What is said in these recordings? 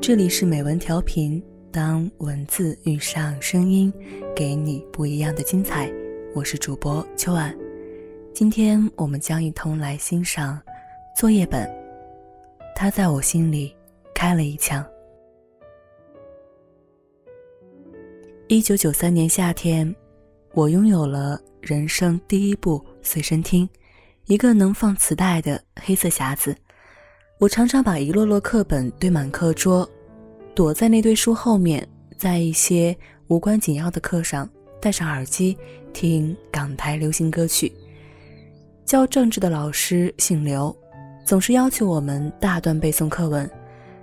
这里是美文调频，当文字遇上声音，给你不一样的精彩。我是主播秋晚，今天我们将一同来欣赏作业本。他在我心里开了一枪。一九九三年夏天，我拥有了人生第一部随身听，一个能放磁带的黑色匣子。我常常把一摞摞课本堆满课桌。躲在那堆书后面，在一些无关紧要的课上戴上耳机听港台流行歌曲。教政治的老师姓刘，总是要求我们大段背诵课文，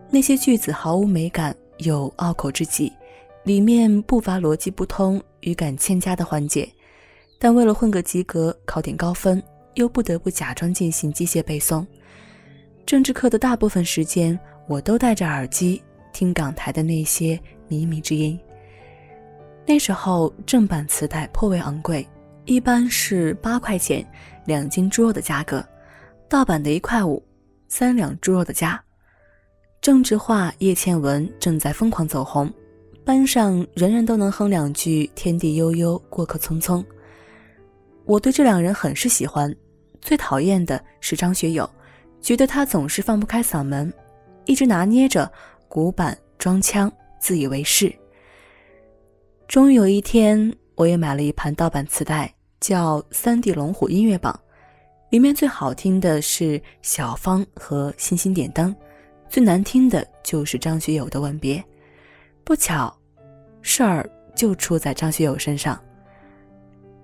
那些句子毫无美感又拗口至极，里面不乏逻辑不通、语感欠佳的环节。但为了混个及格、考点高分，又不得不假装进行机械背诵。政治课的大部分时间，我都戴着耳机。听港台的那些靡靡之音。那时候正版磁带颇为昂贵，一般是八块钱两斤猪肉的价格，盗版的一块五，三两猪肉的价。政治化叶倩文正在疯狂走红，班上人人都能哼两句“天地悠悠，过客匆匆”。我对这两人很是喜欢，最讨厌的是张学友，觉得他总是放不开嗓门，一直拿捏着。古板装腔，自以为是。终于有一天，我也买了一盘盗版磁带，叫《三 D 龙虎音乐榜》，里面最好听的是小芳和星星点灯，最难听的就是张学友的《吻别》。不巧，事儿就出在张学友身上。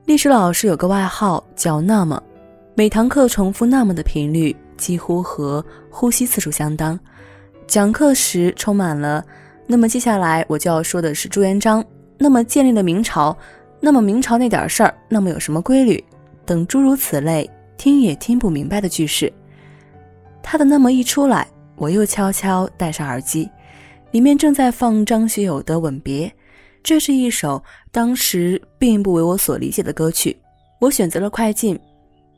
历史老师有个外号叫“那么”，每堂课重复“那么”的频率几乎和呼吸次数相当。讲课时充满了，那么接下来我就要说的是朱元璋，那么建立了明朝，那么明朝那点事儿，那么有什么规律等诸如此类，听也听不明白的句式。他的那么一出来，我又悄悄戴上耳机，里面正在放张学友的《吻别》，这是一首当时并不为我所理解的歌曲。我选择了快进，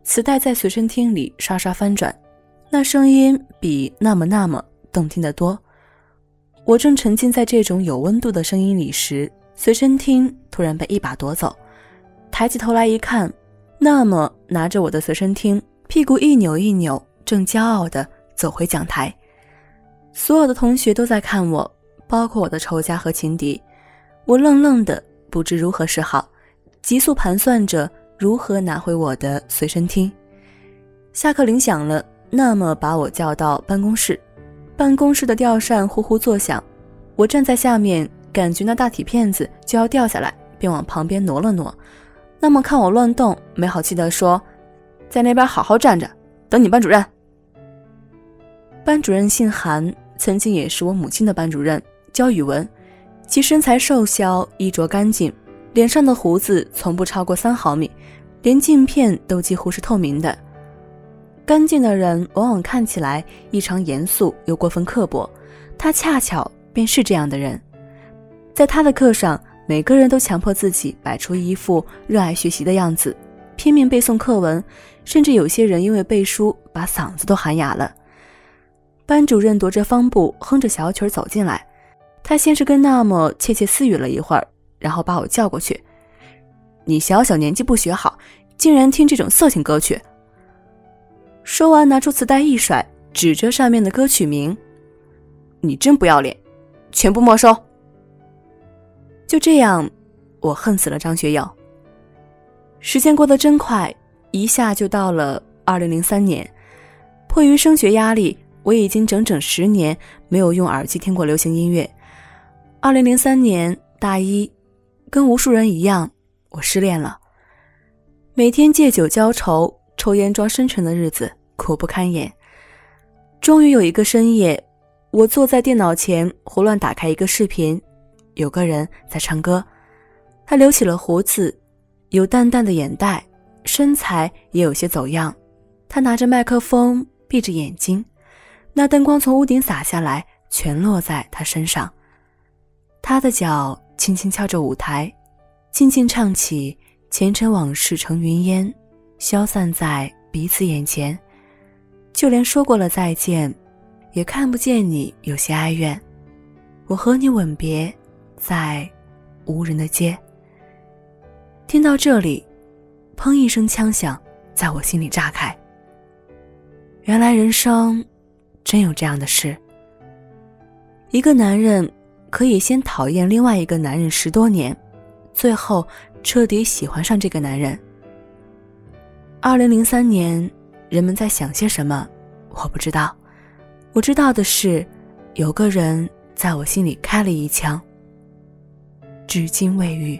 磁带在随身听里刷刷翻转，那声音比那么那么。动听得多。我正沉浸在这种有温度的声音里时，随身听突然被一把夺走。抬起头来一看，那么拿着我的随身听，屁股一扭一扭，正骄傲地走回讲台。所有的同学都在看我，包括我的仇家和情敌。我愣愣的，不知如何是好，急速盘算着如何拿回我的随身听。下课铃响了，那么把我叫到办公室。办公室的吊扇呼呼作响，我站在下面，感觉那大铁片子就要掉下来，便往旁边挪了挪。那么看我乱动，没好气地说：“在那边好好站着，等你班主任。”班主任姓韩，曾经也是我母亲的班主任，教语文。其身材瘦削，衣着干净，脸上的胡子从不超过三毫米，连镜片都几乎是透明的。干净的人往往看起来异常严肃又过分刻薄，他恰巧便是这样的人。在他的课上，每个人都强迫自己摆出一副热爱学习的样子，拼命背诵课文，甚至有些人因为背书把嗓子都喊哑了。班主任踱着方步，哼着小曲走进来，他先是跟那么窃窃私语了一会儿，然后把我叫过去：“你小小年纪不学好，竟然听这种色情歌曲！”说完，拿出磁带一甩，指着上面的歌曲名：“你真不要脸，全部没收。”就这样，我恨死了张学友。时间过得真快，一下就到了二零零三年。迫于升学压力，我已经整整十年没有用耳机听过流行音乐。二零零三年大一，跟无数人一样，我失恋了，每天借酒浇愁。抽烟装深沉的日子苦不堪言。终于有一个深夜，我坐在电脑前胡乱打开一个视频，有个人在唱歌，他留起了胡子，有淡淡的眼袋，身材也有些走样。他拿着麦克风，闭着眼睛，那灯光从屋顶洒下来，全落在他身上。他的脚轻轻敲着舞台，静静唱起前尘往事成云烟。消散在彼此眼前，就连说过了再见，也看不见你有些哀怨。我和你吻别，在无人的街。听到这里，砰一声枪响，在我心里炸开。原来人生真有这样的事：一个男人可以先讨厌另外一个男人十多年，最后彻底喜欢上这个男人。二零零三年，人们在想些什么？我不知道。我知道的是，有个人在我心里开了一枪，至今未愈。